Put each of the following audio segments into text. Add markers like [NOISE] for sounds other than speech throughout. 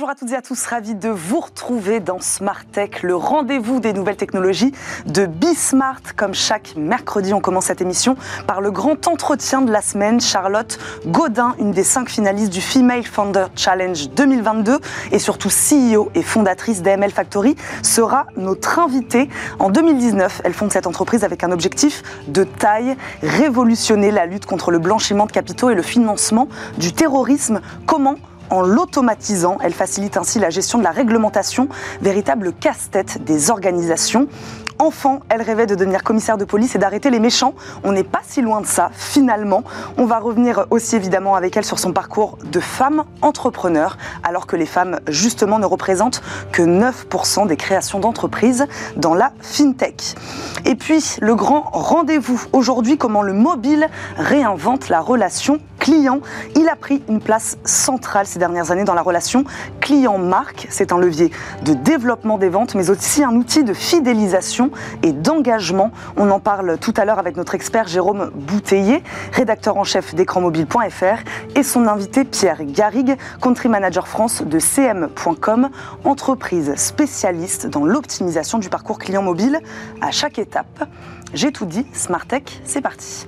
Bonjour à toutes et à tous, ravi de vous retrouver dans Smart Tech, le rendez-vous des nouvelles technologies de Bismart. Comme chaque mercredi, on commence cette émission par le grand entretien de la semaine. Charlotte Godin, une des cinq finalistes du Female Founder Challenge 2022 et surtout CEO et fondatrice d'AML Factory, sera notre invitée. En 2019, elle fonde cette entreprise avec un objectif de taille, révolutionner la lutte contre le blanchiment de capitaux et le financement du terrorisme. Comment en l'automatisant, elle facilite ainsi la gestion de la réglementation, véritable casse-tête des organisations. Enfant, elle rêvait de devenir commissaire de police et d'arrêter les méchants. On n'est pas si loin de ça, finalement. On va revenir aussi évidemment avec elle sur son parcours de femme entrepreneur, alors que les femmes, justement, ne représentent que 9% des créations d'entreprises dans la FinTech. Et puis, le grand rendez-vous aujourd'hui, comment le mobile réinvente la relation client. Il a pris une place centrale ces dernières années dans la relation client-marque. C'est un levier de développement des ventes, mais aussi un outil de fidélisation et d'engagement. On en parle tout à l'heure avec notre expert Jérôme Bouteiller, rédacteur en chef d'écranmobile.fr, et son invité Pierre Garrigue, country manager France de cm.com, entreprise spécialiste dans l'optimisation du parcours client mobile à chaque étape. J'ai tout dit, Smart Tech, c'est parti.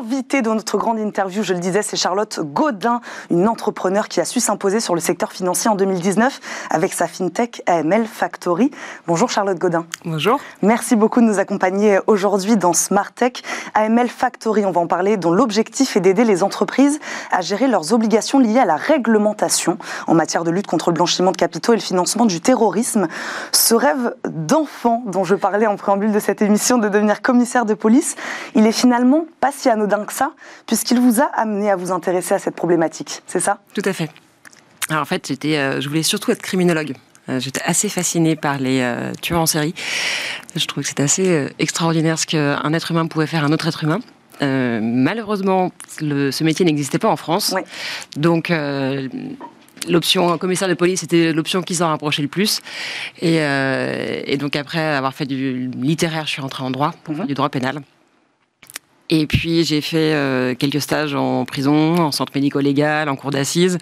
L'invité de notre grande interview, je le disais, c'est Charlotte Godin, une entrepreneur qui a su s'imposer sur le secteur financier en 2019 avec sa fintech AML Factory. Bonjour Charlotte Godin. Bonjour. Merci beaucoup de nous accompagner aujourd'hui dans Smart Tech. AML Factory, on va en parler, dont l'objectif est d'aider les entreprises à gérer leurs obligations liées à la réglementation en matière de lutte contre le blanchiment de capitaux et le financement du terrorisme. Ce rêve d'enfant dont je parlais en préambule de cette émission de devenir commissaire de police, il est finalement pas si anodin que ça, puisqu'il vous a amené à vous intéresser à cette problématique, c'est ça? Tout à fait. Alors en fait, j'étais, euh, je voulais surtout être criminologue. Euh, j'étais assez fascinée par les euh, tueurs en série. Je trouvais que c'était assez extraordinaire ce qu'un être humain pouvait faire à un autre être humain. malheureusement, ce métier n'existait pas en France. Donc, l'option commissaire de police était l'option qui s'en rapprochait le plus. Et, donc après avoir fait du littéraire, je suis rentrée en droit, pour faire mhm. du droit pénal. Et puis j'ai fait euh, quelques stages en prison, en centre médico-légal, en cour d'assises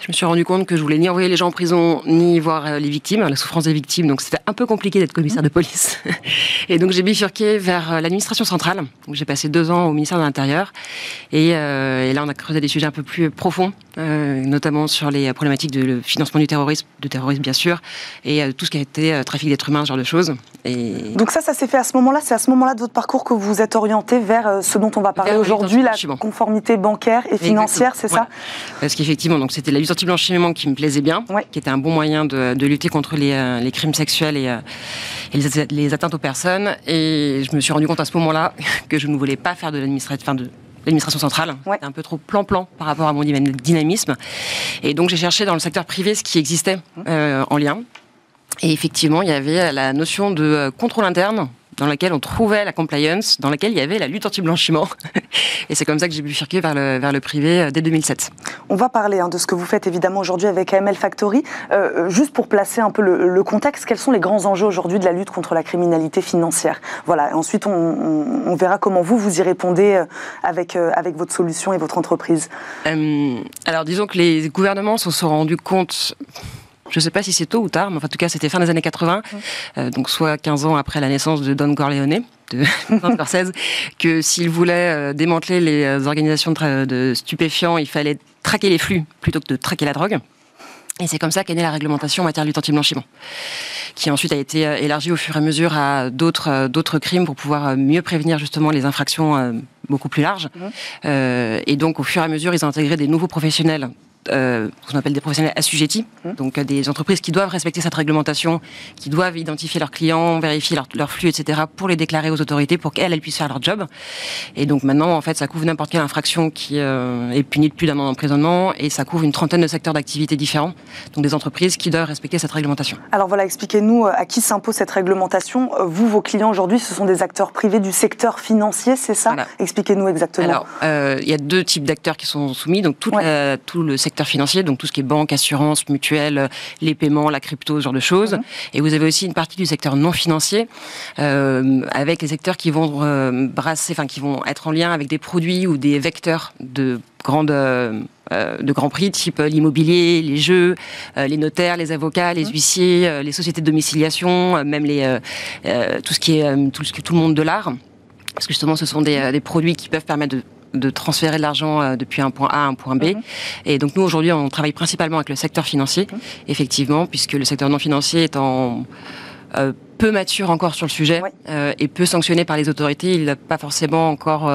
je me suis rendu compte que je voulais ni envoyer les gens en prison, ni voir euh, les victimes, la souffrance des victimes. Donc c'était un peu compliqué d'être commissaire de police. [LAUGHS] Et donc j'ai bifurqué vers euh, l'administration centrale, j'ai passé deux ans au ministère de l'Intérieur. Et, et, là, on a creusé des sujets un peu plus profonds, notamment sur les problématiques de financement du terrorisme, de terrorisme bien sûr, et tout ce qui a été trafic d'êtres humains, ce genre de choses. Et... Donc ça, ça s'est fait à ce moment-là. C'est à ce moment-là de votre parcours que vous vous êtes orienté vers ce dont on va parler aujourd'hui, la conformité bancaire et financière, c'est ça Parce qu'effectivement, donc c'était la lutte anti-blanchiment qui me plaisait bien, qui était un bon moyen de, lutter contre les, euh, crimes sexuels et, euh, les, atteintes aux personnes. Et je me suis rendu compte à ce moment-là [LAUGHS] que je ne voulais pas faire de l'administration, de l'administration centrale. Un peu trop plan-plan par rapport à mon dynamisme. Et donc j'ai cherché dans le secteur privé ce qui existait euh, en lien. Et effectivement, il y avait la notion de contrôle interne dans laquelle on trouvait la compliance, dans laquelle il y avait la lutte anti-blanchiment. [LAUGHS] Et c'est comme ça que j'ai bifurqué vers le, vers le privé euh, dès 2007. On va parler hein, de ce que vous faites évidemment aujourd'hui avec AML Factory. Euh, juste pour placer un peu le, contexte, quels sont les grands enjeux aujourd'hui de la lutte contre la criminalité financière? Voilà, ensuite on, verra comment vous, vous y répondez euh, avec, avec votre solution et votre entreprise. alors disons que les gouvernements se sont rendus compte je ne sais pas si c'est tôt ou tard, mais en tout cas, c'était fin des années 80, euh, donc soit 15 ans après la naissance de Don Corleone de [LAUGHS] Scorsese, que s'il voulait euh, démanteler les euh, organisations de, stupéfiants, il fallait traquer les flux plutôt que de traquer la drogue. Et c'est comme ça qu'est née la réglementation en matière de lutte anti-blanchiment, qui ensuite a été élargie au fur et à mesure à d'autres d'autres crimes pour pouvoir mieux prévenir justement les infractions beaucoup plus larges. Mmh. et donc au fur et à mesure, ils ont intégré des nouveaux professionnels euh, ce qu'on appelle des professionnels assujettis, mmh. donc euh, des entreprises qui doivent respecter cette réglementation, qui doivent identifier leurs clients, vérifier leur, flux, etc., pour les déclarer aux autorités, pour qu'elles puissent faire leur job. Et donc maintenant, en fait, ça couvre n'importe quelle infraction qui euh, est punie de plus d'un an d'emprisonnement, et ça couvre une trentaine de secteurs d'activité différents, donc des entreprises qui doivent respecter cette réglementation. Alors voilà, expliquez-nous à qui s'impose cette réglementation. Vous, vos clients aujourd'hui, ce sont des acteurs privés du secteur financier, c'est ça? Expliquez-nous exactement. Alors, il y a deux types d'acteurs qui sont soumis, donc tout, tout le secteur secteur financier, donc tout ce qui est banque, assurance, mutuelle, les paiements, la crypto, ce genre de choses. Mhm. Et vous avez aussi une partie du secteur non financier, euh, avec les secteurs qui vont euh, brasser, enfin qui vont être en lien avec des produits ou des vecteurs de grandes euh, de grands prix, type l'immobilier, les jeux, les notaires, les avocats, les mhm. huissiers, les sociétés de domiciliation, même les, tout ce qui est tout, ce, tout le monde de l'art. Parce que justement, ce sont des, des produits qui peuvent permettre de de transférer de l'argent euh, depuis un point A à un point B. Mhm. Et donc nous aujourd'hui, on travaille principalement avec le secteur financier, effectivement, puisque le secteur non financier est en euh, peu mature encore sur le sujet euh, et peu sanctionné par les autorités. Il n'a pas forcément encore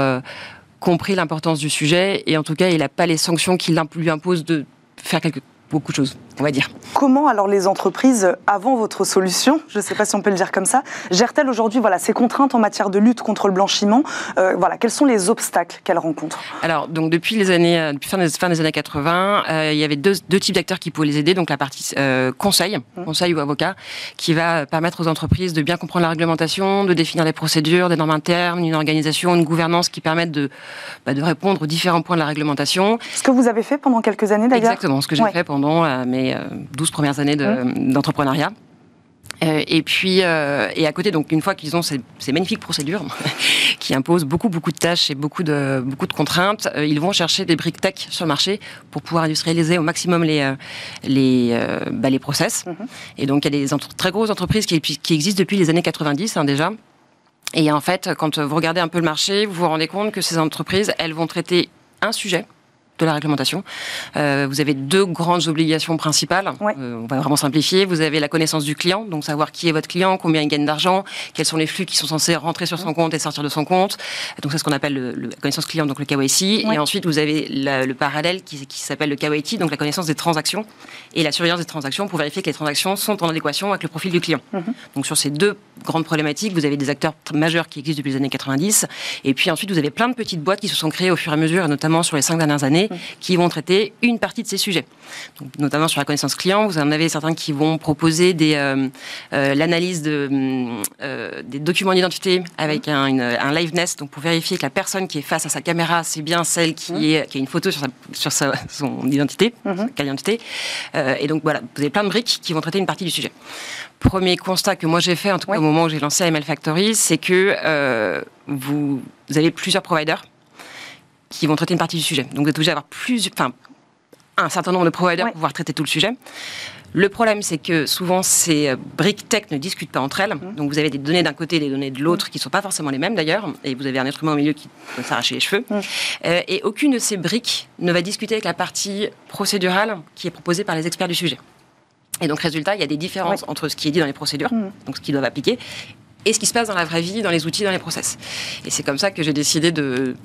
compris l'importance du sujet et en tout cas, il n'a pas les sanctions qui lui imposent de faire quelque beaucoup de choses, on va dire. Comment alors les entreprises, avant votre solution, je ne sais pas si on peut le dire comme ça, gèrent-elles aujourd'hui voilà, ces contraintes en matière de lutte contre le blanchiment euh, voilà, Quels sont les obstacles qu'elles rencontrent? Alors, donc depuis les années, euh, depuis fin des, fin des années 80, euh, il y avait deux, deux, types d'acteurs qui pouvaient les aider. Donc la partie conseil, mmh. conseil ou avocat, qui va permettre aux entreprises de bien comprendre la réglementation, de définir les procédures, des normes internes, une organisation, une gouvernance qui permettent de, bah, de répondre aux différents points de la réglementation. Ce que vous avez fait pendant quelques années d'ailleurs? Exactement, ce que j'ai fait pendant euh, mes 12 euh, premières années d'entrepreneuriat. Euh, et puis, et à côté, donc une fois qu'ils ont ces, magnifiques procédures [LAUGHS] qui imposent beaucoup, beaucoup de tâches et beaucoup de, beaucoup de contraintes, ils vont chercher des briques tech sur le marché pour pouvoir industrialiser au maximum les, les, bah, les process. Mmh. Et donc, il y a des très grosses entreprises qui, qui, existent depuis les années 90 hein, déjà. Et en fait, quand vous regardez un peu le marché, vous vous rendez compte que ces entreprises, elles vont traiter un sujet de la réglementation. Euh, vous avez deux grandes obligations principales. Euh, on va vraiment simplifier. Vous avez la connaissance du client, donc savoir qui est votre client, combien il gagne d'argent, quels sont les flux qui sont censés rentrer sur son compte et sortir de son compte. Donc c'est ce qu'on appelle le, la connaissance client, donc le KYC. Et ensuite vous avez le parallèle qui, qui s'appelle le KYT, donc la connaissance des transactions et la surveillance des transactions pour vérifier que les transactions sont en adéquation avec le profil du client. Mhm. Donc sur ces deux grandes problématiques, vous avez des acteurs majeurs qui existent depuis les années 90, et puis ensuite vous avez plein de petites boîtes qui se sont créées au fur et à mesure, et notamment sur les cinq dernières années, qui vont traiter une partie de ces sujets. Donc, notamment sur la connaissance client, vous en avez certains qui vont proposer des, euh, euh, l'analyse de, euh, des documents d'identité avec un, une, un liveness, donc pour vérifier que la personne qui est face à sa caméra, c'est bien celle qui, est, qui a une photo sur, sa, sur sa, son identité, mmh. sa identité. et donc voilà, vous avez plein de briques qui vont traiter une partie du sujet. Premier constat que moi j'ai fait, en tout cas au moment où j'ai lancé ML Factory, c'est que vous, vous avez plusieurs providers qui vont traiter une partie du sujet. Donc vous êtes obligé d'avoir plus, enfin, un certain nombre de providers pour pouvoir traiter tout le sujet. Le problème, c'est que souvent, ces briques tech ne discutent pas entre elles. Mmh. Donc, vous avez des données d'un côté et des données de l'autre mmh. qui ne sont pas forcément les mêmes d'ailleurs. Et vous avez un être humain au milieu qui peut s'arracher les cheveux. Mmh. Euh, et aucune de ces briques ne va discuter avec la partie procédurale qui est proposée par les experts du sujet. Et donc, résultat, il y a des différences entre ce qui est dit dans les procédures, donc ce qu'ils doivent appliquer, et ce qui se passe dans la vraie vie, dans les outils, dans les process. Et c'est comme ça que j'ai décidé de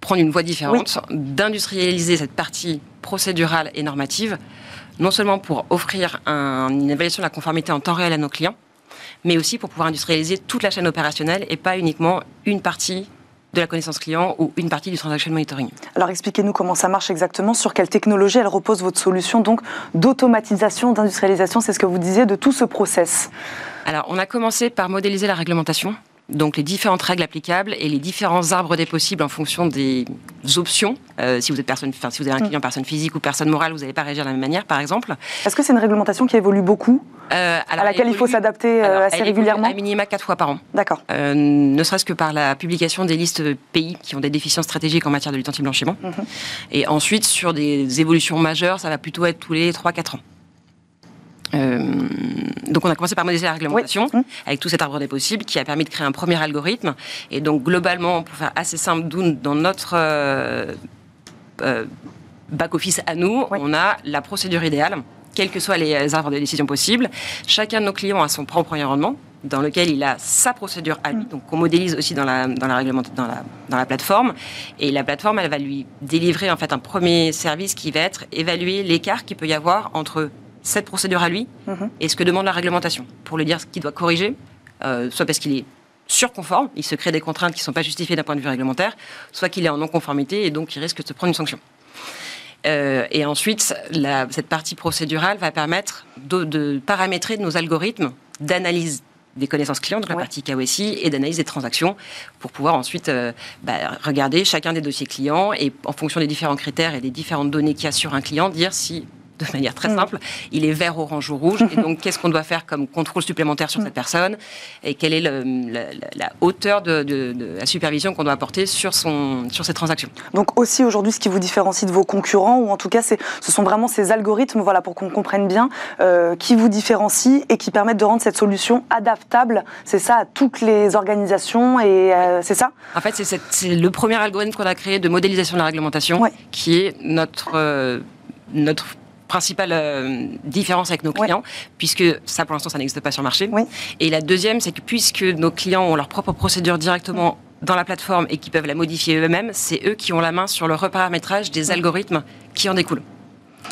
prendre une voie différente, d'industrialiser cette partie procédurale et normative, non seulement pour offrir une évaluation de la conformité en temps réel à nos clients, mais aussi pour pouvoir industrialiser toute la chaîne opérationnelle et pas uniquement une partie de la connaissance client ou une partie du transaction monitoring. Alors expliquez-nous comment ça marche exactement, sur quelle technologie elle repose votre solution donc d'automatisation, d'industrialisation, c'est ce que vous disiez de tout ce process. Alors on a commencé par modéliser la réglementation donc les différentes règles applicables et les différents arbres des possibles en fonction des options. Euh, si vous êtes personne, enfin, si vous avez un mm. client personne physique ou personne morale, vous n'allez pas réagir de la même manière, par exemple. Est-ce que c'est une réglementation qui évolue beaucoup, euh, à laquelle il faut s'adapter euh, assez régulièrement À minima quatre fois par an. D'accord. ne serait-ce que par la publication des listes pays qui ont des déficiences stratégiques en matière de lutte anti-blanchiment. Mm-hmm. Et ensuite, sur des évolutions majeures, ça va plutôt être tous les 3-4 ans. Euh, donc on a commencé par modéliser la réglementation mmh. avec tout cet arbre des possibles qui a permis de créer un premier algorithme. Et donc globalement, pour faire assez simple, dans notre euh, euh, back-office à nous, on a la procédure idéale, quels que soient les arbres de décision possibles. Chacun de nos clients a son propre environnement dans lequel il a sa procédure à lui, mmh. donc on modélise aussi dans la, dans la, dans la, dans la plateforme. Et la plateforme, elle va lui délivrer en fait un premier service qui va être évaluer l'écart qu'il peut y avoir entre cette procédure à lui mhm. et ce que demande la réglementation pour lui dire ce qu'il doit corriger, euh, soit parce qu'il est surconforme, il se crée des contraintes qui ne sont pas justifiées d'un point de vue réglementaire, soit qu'il est en non-conformité et donc il risque de se prendre une sanction. Euh, et ensuite, cette partie procédurale va permettre de, paramétrer nos algorithmes d'analyse des connaissances clients, de la partie KYC et d'analyse des transactions pour pouvoir ensuite euh, bah, regarder chacun des dossiers clients et en fonction des différents critères et des différentes données qu'il y a sur un client, dire si de manière très mm. simple. Il est vert, orange ou rouge. Et donc, qu'est-ce qu'on doit faire comme contrôle supplémentaire sur mm. cette personne Et quelle est la, hauteur de, la supervision qu'on doit apporter sur, son, sur ces transactions Donc, aussi aujourd'hui, ce qui vous différencie de vos concurrents, ou en tout cas, ce sont vraiment ces algorithmes, voilà, pour qu'on comprenne bien, euh, qui vous différencient et qui permettent de rendre cette solution adaptable, c'est ça, à toutes les organisations, et euh, c'est ça? En fait, c'est le premier algorithme qu'on a créé de modélisation de la réglementation, qui est notre, euh, notre principale euh, différence avec nos clients, puisque ça, pour l'instant, ça n'existe pas sur le marché. Et la deuxième, c'est que puisque nos clients ont leur propre procédure directement dans la plateforme et qui peuvent la modifier eux-mêmes, c'est eux qui ont la main sur le reparamétrage des algorithmes qui en découlent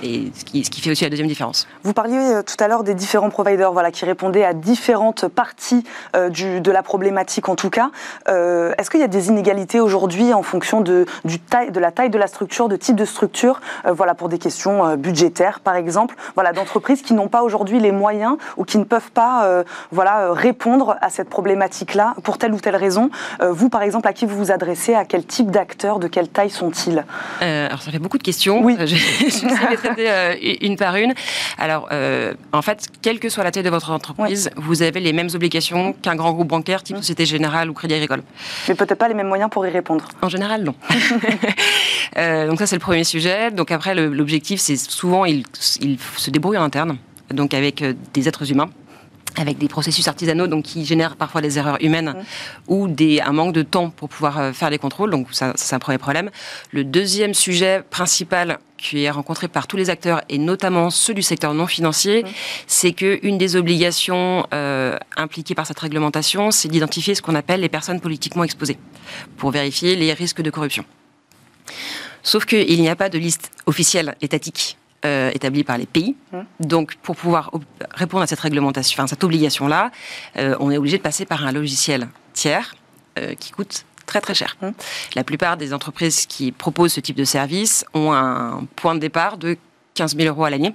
et ce qui, ce qui, fait aussi la deuxième différence. Vous parliez euh, tout à l'heure des différents providers voilà, qui répondaient à différentes parties euh, du, de la problématique en tout cas. Euh, Est-ce qu'il y a des inégalités aujourd'hui en fonction de, du taille, de la taille de la structure, de type de structure, euh, voilà, pour des questions budgétaires par exemple, voilà, d'entreprises qui n'ont pas aujourd'hui les moyens ou qui ne peuvent pas voilà, répondre à cette problématique-là pour telle ou telle raison? Vous par exemple, à qui vous vous adressez? À quel type d'acteurs? De quelle taille sont-ils? Alors ça fait beaucoup de questions. Oui. Euh, une par une. Alors, euh, en fait, quelle que soit la taille de votre entreprise, vous avez les mêmes obligations qu'un grand groupe bancaire type Société Générale ou Crédit Agricole. Mais peut-être pas les mêmes moyens pour y répondre. En général, non. [LAUGHS] Euh, donc ça, c'est le premier sujet. Donc après, l'objectif, c'est souvent, ils, se débrouillent en interne, donc avec des êtres humains avec des processus artisanaux donc qui génèrent parfois des erreurs humaines ou des, un manque de temps pour pouvoir faire les contrôles. Donc ça, c'est un premier problème. Le deuxième sujet principal qui est rencontré par tous les acteurs et notamment ceux du secteur non financier, mmh. c'est qu'une des obligations euh, impliquées par cette réglementation, c'est d'identifier ce qu'on appelle les personnes politiquement exposées pour vérifier les risques de corruption. Sauf qu'il n'y a pas de liste officielle étatique euh, établie par les pays. Mmh. Donc, pour pouvoir répondre à cette réglementation, enfin cette obligation-là, euh, on est obligé de passer par un logiciel tiers qui coûte très très cher. La plupart des entreprises qui proposent ce type de service ont un point de départ de 15 000 euros à l'année.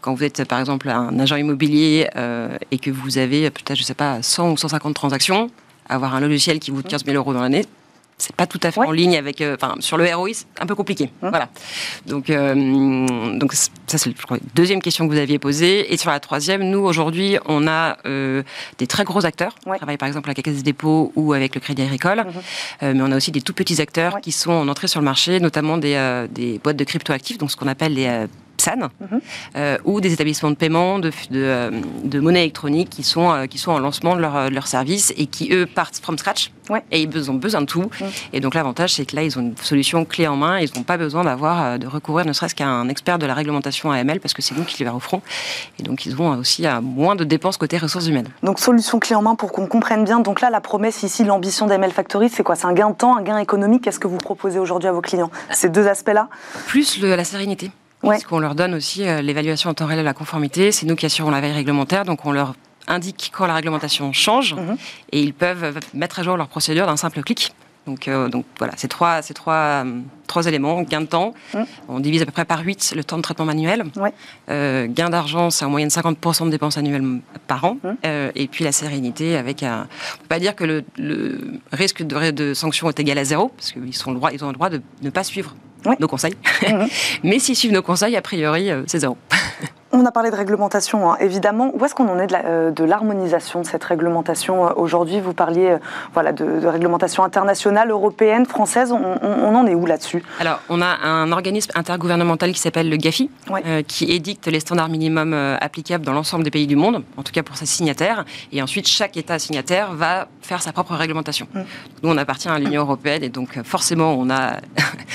Quand vous êtes par exemple un agent immobilier euh, et que vous avez peut-être, je sais pas, 100 ou 150 transactions, avoir un logiciel qui vous coûte 15 000 euros dans l'année, c'est pas tout à fait en ligne avec, euh, enfin, sur le ROI, c'est un peu compliqué. Hein voilà. Donc, euh, donc ça c'est la deuxième question que vous aviez posée. Et sur la troisième, nous aujourd'hui, on a euh, des très gros acteurs. On travaille par exemple avec la Caisse des dépôts ou avec le Crédit Agricole, mhm. mais on a aussi des tout petits acteurs qui sont en entrée sur le marché, notamment des, des boîtes de crypto-actifs, donc ce qu'on appelle les PSAN, mhm. ou des établissements de paiement, de, de, de monnaie électronique qui sont, qui sont en lancement de leur, leur service et qui, eux, partent from scratch et ils ont besoin de tout. Et donc l'avantage, c'est que là, ils ont une solution clé en main. Ils n'ont pas besoin d'avoir euh, de recourir ne serait-ce qu'à un expert de la réglementation AML parce que c'est nous qui les offrons. Et donc ils ont aussi à moins de dépenses côté ressources humaines. Donc solution clé en main pour qu'on comprenne bien. Donc là, la promesse ici, l'ambition d'AML Factory, c'est quoi? C'est un gain de temps, un gain économique? Qu'est-ce que vous proposez aujourd'hui à vos clients? Ces deux aspects-là? Plus la sérénité. Parce qu'on leur donne aussi euh, l'évaluation en temps réel de la conformité. C'est nous qui assurons la veille réglementaire, donc on leur indique quand la réglementation change mhm. et ils peuvent mettre à jour leur procédure d'un simple clic. Donc, euh, donc voilà, c'est trois, ces trois, euh, trois éléments. Gain de temps, mhm. on divise à peu près par 8 le temps de traitement manuel. Euh, gain d'argent, c'est en moyenne 50% de dépenses annuelles par an. Mhm. et puis la sérénité avec un... On ne peut pas dire que le, risque de, de sanction est égal à zéro, parce qu'ils ils ont le droit de ne pas suivre nos conseils. [LAUGHS] Mais s'ils suivent nos conseils, a priori, c'est zéro. [LAUGHS] On a parlé de réglementation, hein. évidemment. Où est-ce qu'on en est de euh, l'harmonisation de, cette réglementation euh, aujourd'hui? Vous parliez euh, voilà, de, réglementation internationale, européenne, française. On, en est où là-dessus? Alors, on a un organisme intergouvernemental qui s'appelle le GAFI, qui édicte les standards minimums applicables dans l'ensemble des pays du monde, en tout cas pour ses signataires. Et ensuite, chaque État signataire va faire sa propre réglementation. Mm. Nous, on appartient à l'Union européenne et donc forcément, on a,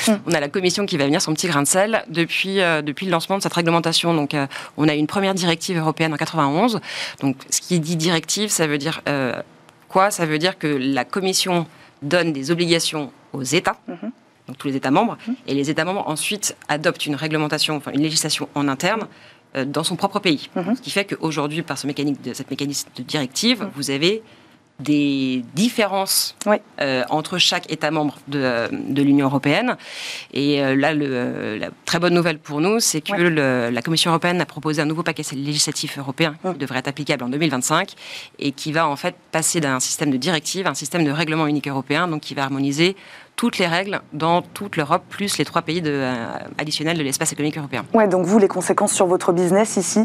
mm. [LAUGHS] on a la Commission qui va venir son petit grain de sel depuis, depuis le lancement de cette réglementation. Donc, on a une première directive européenne en 91. Donc, ce qui dit directive, ça veut dire euh, quoi? Ça veut dire que la Commission donne des obligations aux États. Mhm. Donc tous les États membres, mhm. et les États membres ensuite adoptent une réglementation, enfin une législation en interne euh, dans son propre pays. Mhm. Ce qui fait qu'aujourd'hui, par ce mécanique de, cette mécanisme de directive, vous avez des différences euh, entre chaque État membre de, de l'Union européenne. Et euh, là, le, la très bonne nouvelle pour nous, c'est que le, la Commission européenne a proposé un nouveau paquet législatif européen qui devrait être applicable en 2025 et qui va en fait passer d'un système de directive à un système de règlement unique européen, donc qui va harmoniser toutes les règles dans toute l'Europe, plus les trois pays de, euh, additionnels de l'espace économique européen. Ouais, donc vous, les conséquences sur votre business ici?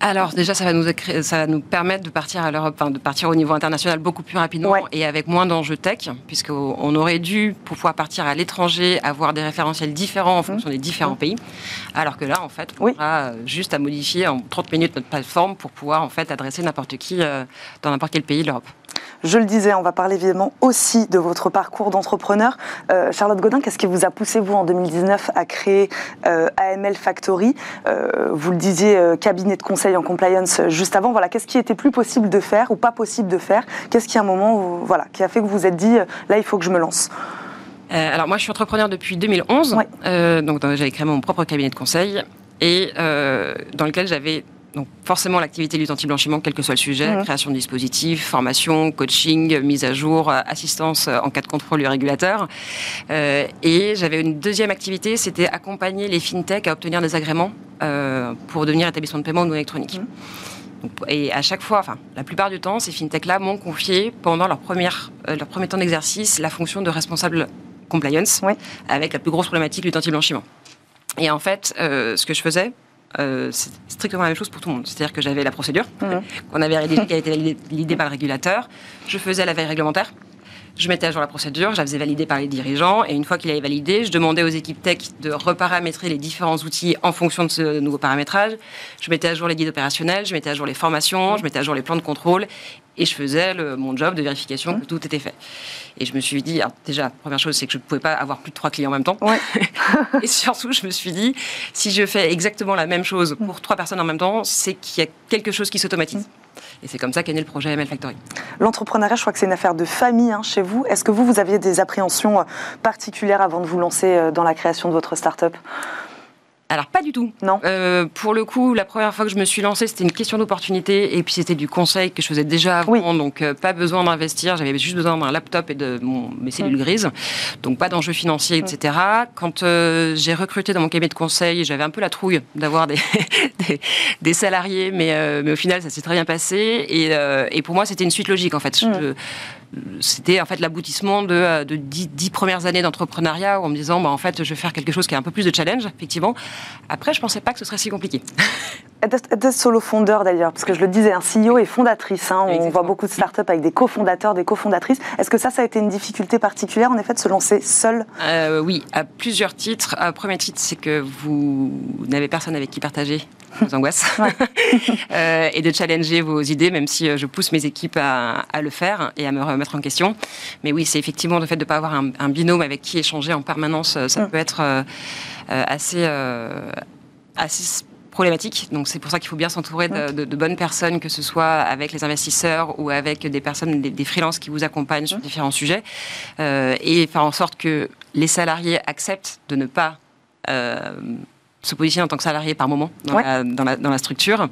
Alors déjà, ça va nous, ça va nous permettre de partir à l'Europe, enfin, de partir au niveau international beaucoup plus rapidement et avec moins d'enjeux tech, puisqu'on aurait dû, pour pouvoir partir à l'étranger, avoir des référentiels différents en fonction des différents mmh. pays, alors que là, en fait, on aura juste à modifier en 30 minutes notre plateforme pour pouvoir en fait adresser n'importe qui euh, dans n'importe quel pays de l'Europe. Je le disais, on va parler évidemment aussi de votre parcours d'entrepreneur. Euh, Charlotte Godin, qu'est-ce qui vous a poussé, vous, en 2019, à créer euh, AML Factory? Euh, Vous le disiez, cabinet de conseil en compliance juste avant. Voilà, qu'est-ce qui était plus possible de faire ou pas possible de faire? Qu'est-ce qui, a un moment, voilà, qui a fait que vous vous êtes dit, là, il faut que je me lance? Alors moi, je suis entrepreneur depuis 2011, donc j'avais créé mon propre cabinet de conseil et dans lequel j'avais donc forcément l'activité lutte anti-blanchiment, quel que soit le sujet, création de dispositifs, formation, coaching, mise à jour, euh, assistance euh, en cas de contrôle du régulateur. Euh, et j'avais une deuxième activité, c'était accompagner les fintechs à obtenir des agréments pour devenir établissement de paiement non électronique. et à chaque fois, enfin, la plupart du temps, ces fintechs-là m'ont confié pendant leur, première, leur premier temps d'exercice la fonction de responsable compliance, avec la plus grosse problématique lutte anti-blanchiment. Et en fait, ce que je faisais, euh, c'est strictement la même chose pour tout le monde. C'est-à-dire que j'avais la procédure mmh. qu'on avait rédigée, qui a été validée par le régulateur. Je faisais la veille réglementaire. Je mettais à jour la procédure, je la faisais valider par les dirigeants, et une fois qu'il avait validé, je demandais aux équipes tech de reparamétrer les différents outils en fonction de ce nouveau paramétrage. Je mettais à jour les guides opérationnels, je mettais à jour les formations, je mettais à jour les plans de contrôle, et je faisais mon job de vérification que tout était fait. Et je me suis dit, déjà, première chose, c'est que je ne pouvais pas avoir plus de trois clients en même temps. [LAUGHS] et surtout, je me suis dit, si je fais exactement la même chose pour trois personnes en même temps, c'est qu'il y a quelque chose qui s'automatise. Et c'est comme ça qu'est né le projet ML Factory. L'entrepreneuriat, je crois que c'est une affaire de famille hein, chez vous. Est-ce que vous, vous aviez des appréhensions euh, particulières avant de vous lancer euh, dans la création de votre start-up? Alors pas du tout. Non. Euh, pour le coup, la première fois que je me suis lancée, c'était une question d'opportunité et puis c'était du conseil que je faisais déjà avant, donc euh, pas besoin d'investir. J'avais juste besoin d'un laptop et de mon, mes cellules grises, donc pas d'enjeux financiers, etc. Quand euh, j'ai recruté dans mon cabinet de conseil, j'avais un peu la trouille d'avoir des, [LAUGHS] des, salariés, mais, mais au final, ça s'est très bien passé et, et pour moi, c'était une suite logique en fait. Mm c'était en fait l'aboutissement de, euh, de dix, premières années d'entrepreneuriat en me disant bah, en fait je vais faire quelque chose qui a un peu plus de challenge effectivement. Après je pensais pas que ce serait si compliqué [LAUGHS] être solo fondeur d'ailleurs parce que je le disais un CEO et fondatrice hein. on voit beaucoup de startups avec des cofondateurs des cofondatrices. Est-ce que ça ça a été une difficulté particulière en effet de se lancer seul euh, oui à plusieurs titres. Un premier titre c'est que vous n'avez personne avec qui partager [LAUGHS] vos angoisses. [LAUGHS] Euh, et de challenger vos idées même si je pousse mes équipes à, à le faire et à me remettre en question. Mais oui, c'est effectivement le fait de ne pas avoir un, binôme avec qui échanger en permanence, euh, ça mm. peut être euh, euh, assez, assez problématique. Donc c'est pour ça qu'il faut bien s'entourer de, bonnes personnes, que ce soit avec les investisseurs ou avec des personnes, des, freelances qui vous accompagnent sur différents sujets, et faire en sorte que les salariés acceptent de ne pas se positionner en tant que salarié par moment dans, la, structure.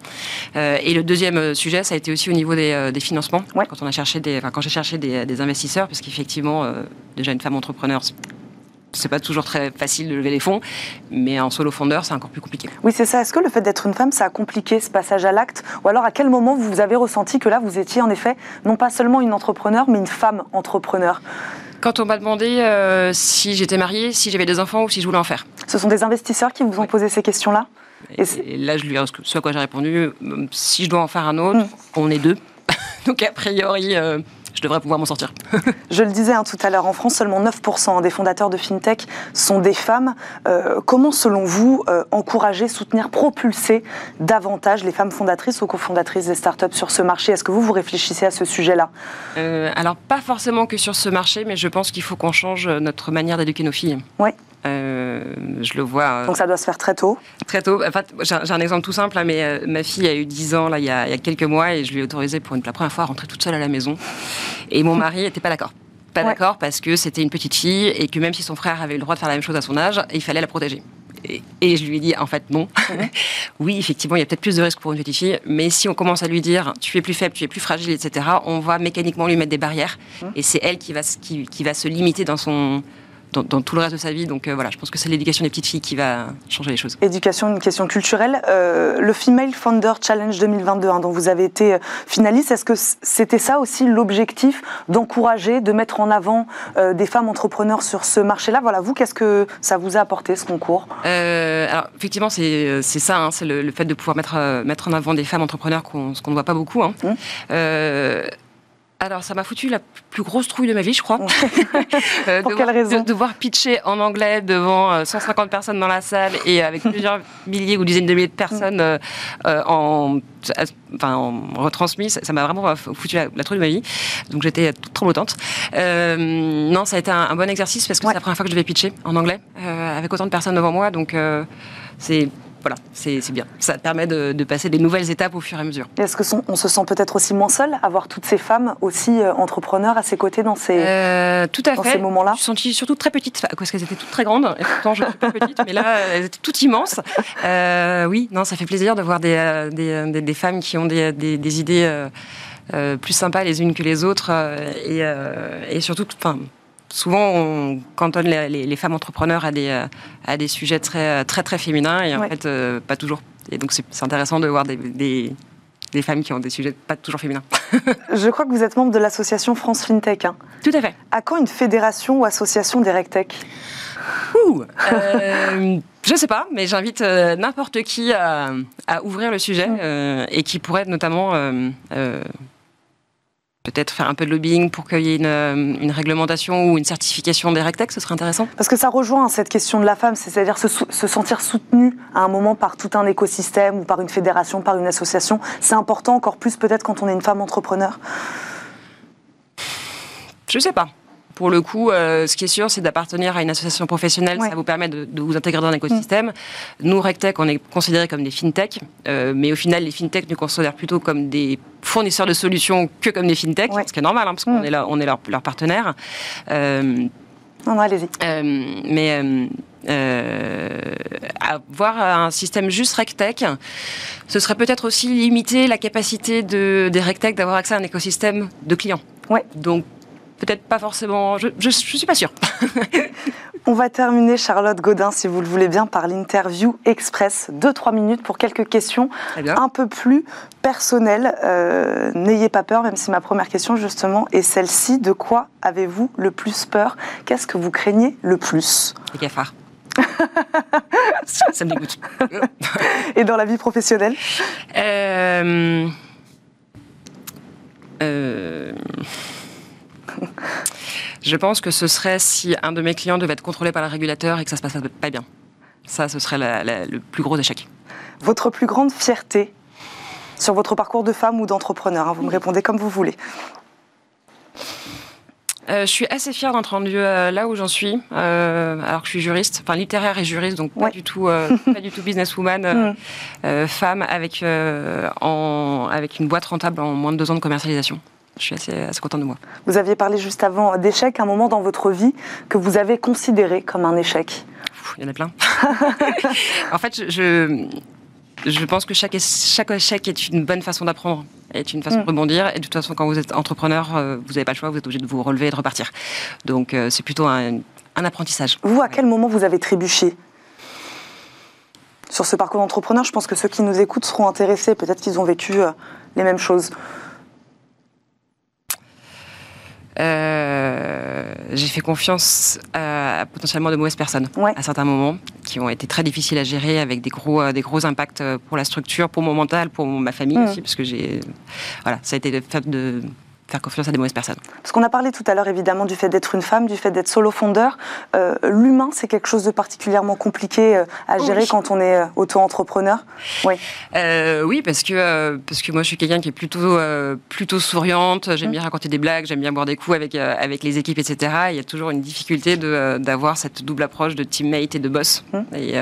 Euh, et le deuxième euh, sujet, ça a été aussi au niveau des, euh, financements. Quand on a cherché des, quand j'ai cherché des, investisseurs, parce qu'effectivement, déjà une femme entrepreneur, c'est pas toujours très facile de lever les fonds, mais en solo fondeur, c'est encore plus compliqué. Oui, c'est ça. Est-ce que le fait d'être une femme, ça a compliqué ce passage à l'acte? Ou alors, à quel moment vous avez ressenti que là, vous étiez en effet non pas seulement une entrepreneur, mais une femme entrepreneur? Quand on m'a demandé euh, si j'étais mariée, si j'avais des enfants ou si je voulais en faire. Ce sont des investisseurs qui vous ont posé ces questions-là? Et, là, je lui, ce à quoi j'ai répondu, euh, si je dois en faire un autre, hmm. on est deux. [LAUGHS] Donc a priori, euh, je devrais pouvoir m'en sortir. [LAUGHS] je le disais hein, tout à l'heure, en France, seulement 9% des fondateurs de FinTech sont des femmes. Euh, comment, selon vous, euh, encourager, soutenir, propulser davantage les femmes fondatrices ou cofondatrices des startups sur ce marché? Est-ce que vous, vous réfléchissez à ce sujet-là? Euh, Alors, pas forcément que sur ce marché, mais je pense qu'il faut qu'on change notre manière d'éduquer nos filles. Oui. Euh, je le vois. Euh, Donc ça doit se faire très tôt Très tôt. Enfin, j'ai un exemple tout simple, mais euh, ma fille a eu 10 ans là, il, y a, il y a quelques mois et je lui ai autorisé pour une, la première fois à rentrer toute seule à la maison. Et mon mari n'était pas d'accord. Pas d'accord parce que c'était une petite fille et que même si son frère avait eu le droit de faire la même chose à son âge, il fallait la protéger. et, je lui ai dit, en fait, non. [LAUGHS] Oui, effectivement, il y a peut-être plus de risques pour une petite fille, mais si on commence à lui dire, tu es plus faible, tu es plus fragile, etc., on va mécaniquement lui mettre des barrières. Mhm. Et c'est elle qui va, qui, qui va se limiter dans son, dans, tout le reste de sa vie. Donc euh, voilà, je pense que c'est l'éducation des petites filles qui va changer les choses. Éducation, une question culturelle. Euh, le Female Founder Challenge 2022, hein, dont vous avez été euh, finaliste, est-ce que c'était ça aussi l'objectif d'encourager, de mettre en avant des femmes entrepreneurs sur ce marché-là? Voilà, vous, qu'est-ce que ça vous a apporté ce concours? Alors effectivement, c'est ça, hein, c'est le, fait de pouvoir mettre, mettre en avant des femmes entrepreneurs qu'on ce qu'on ne voit pas beaucoup. Hein. Mmh. Alors, ça m'a foutu la plus grosse trouille de ma vie, je crois. [LAUGHS] Euh, Pour quelle raison de, Devoir pitcher en anglais devant 150 euh, personnes dans la salle et avec [LAUGHS] plusieurs milliers ou dizaines de milliers de personnes euh, en, enfin, en retransmis, ça m'a vraiment foutu la, trouille de ma vie. Donc, j'étais trop lotante. non, ça a été un, bon exercice parce que c'est la première fois que je devais pitcher en anglais avec autant de personnes devant moi. Donc, c'est voilà, c'est bien. Ça permet de, passer des nouvelles étapes au fur et à mesure. Est-ce que on se sent peut-être aussi moins seul, avoir toutes ces femmes aussi euh, entrepreneurs à ses côtés dans ces, euh, tout à fait. ces moments-là Je me suis surtout très petite, parce qu'elles étaient toutes très grandes, et pourtant je suis pas petite, mais là, elles étaient toutes immenses. Euh, oui, non, ça fait plaisir de voir des, des, des, femmes qui ont des, des idées plus sympas les unes que les autres, et, et surtout, enfin, souvent on cantonne les, femmes entrepreneurs à des, euh, à des sujets très, très, très féminins et en fait, euh, pas toujours. Et donc, c'est intéressant de voir des, des, femmes qui ont des sujets pas toujours féminins. [LAUGHS] Je crois que vous êtes membre de l'association France FinTech. Hein. Tout à fait. À quand une fédération ou association des RegTech Ouh, euh, [LAUGHS] Je sais pas, mais j'invite n'importe qui à, à, ouvrir le sujet mm. et qui pourrait notamment peut-être faire un peu de lobbying pour qu'il y ait une, euh, réglementation ou une certification des RegTech, ce serait intéressant Parce que ça rejoint cette question de la femme, c'est-à-dire se, sentir soutenue à un moment par tout un écosystème ou par une fédération, par une association. C'est important encore plus peut-être quand on est une femme entrepreneur Je sais pas. Pour le coup, euh, ce qui est sûr, c'est d'appartenir à une association professionnelle. Ça vous permet de, vous intégrer dans un écosystème. Mm. Nous, RegTech, on est considérés comme des fintech, euh, mais au final, les fintech nous considèrent plutôt comme des fournisseurs de solutions que comme des fintech, ce qui est normal, hein, parce qu'on mm. est là, on est leur, leur partenaire. Euh, non, non allez-y. mais avoir un système juste RegTech, ce serait peut-être aussi limiter la capacité de, des RegTech d'avoir accès à un écosystème de clients. Ouais. Donc peut-être pas forcément. Je, je, suis pas sûre. [LAUGHS] On va terminer, Charlotte Godin, si vous le voulez bien, par l'interview express. Deux, trois minutes pour quelques questions un peu plus personnelles. Euh, n'ayez pas peur, même si ma première question, justement, est celle-ci. De quoi avez-vous le plus peur? Qu'est-ce que vous craignez le plus? Les cafards. ça me dégoûte. [LAUGHS] Et dans la vie professionnelle? Euh... Euh... Je pense que ce serait si un de mes clients devait être contrôlé par le régulateur et que ça se passe pas bien. Ça, ce serait le plus gros échec. Votre plus grande fierté sur votre parcours de femme ou d'entrepreneur hein, Vous me répondez comme vous voulez. Euh, je suis assez fière d'être rendue euh, là où j'en suis, euh, alors que je suis juriste, enfin littéraire et juriste, donc pas du tout, [LAUGHS] pas du tout businesswoman, mm. femme avec en, avec une boîte rentable en moins de deux ans de commercialisation je suis assez, assez contente de moi. Vous aviez parlé juste avant d'échec, un moment dans votre vie que vous avez considéré comme un échec. il y en a plein. [LAUGHS] en fait, je, je pense que chaque, chaque échec est une bonne façon d'apprendre, est une façon de mm. rebondir. Et de toute façon, quand vous êtes entrepreneur, euh, vous n'avez pas le choix, vous êtes obligé de vous relever et de repartir. Donc, euh, c'est plutôt un, un, apprentissage. Vous, à quel moment vous avez trébuché? Sur ce parcours d'entrepreneur Je pense que ceux qui nous écoutent seront intéressés. Peut-être qu'ils ont vécu euh, les mêmes choses. Euh, j'ai fait confiance à, potentiellement de mauvaises personnes à certains moments qui ont été très difficiles à gérer avec des gros, euh, des gros impacts pour la structure, pour mon mental, pour ma famille mmh. aussi, parce que j'ai, voilà, ça a été fait de faire confiance à des mauvaises personnes. Parce qu'on a parlé tout à l'heure évidemment du fait d'être une femme, du fait d'être solo fondeur. Euh, l'humain, c'est quelque chose de particulièrement compliqué euh, à gérer quand on est euh, auto-entrepreneur. Oui. oui, parce que parce que moi je suis quelqu'un qui est plutôt plutôt souriante. J'aime mmh. bien raconter des blagues, j'aime bien boire des coups avec avec les équipes, etc. Il y a toujours une difficulté d'avoir cette double approche de teammate et de boss. Mmh. Et,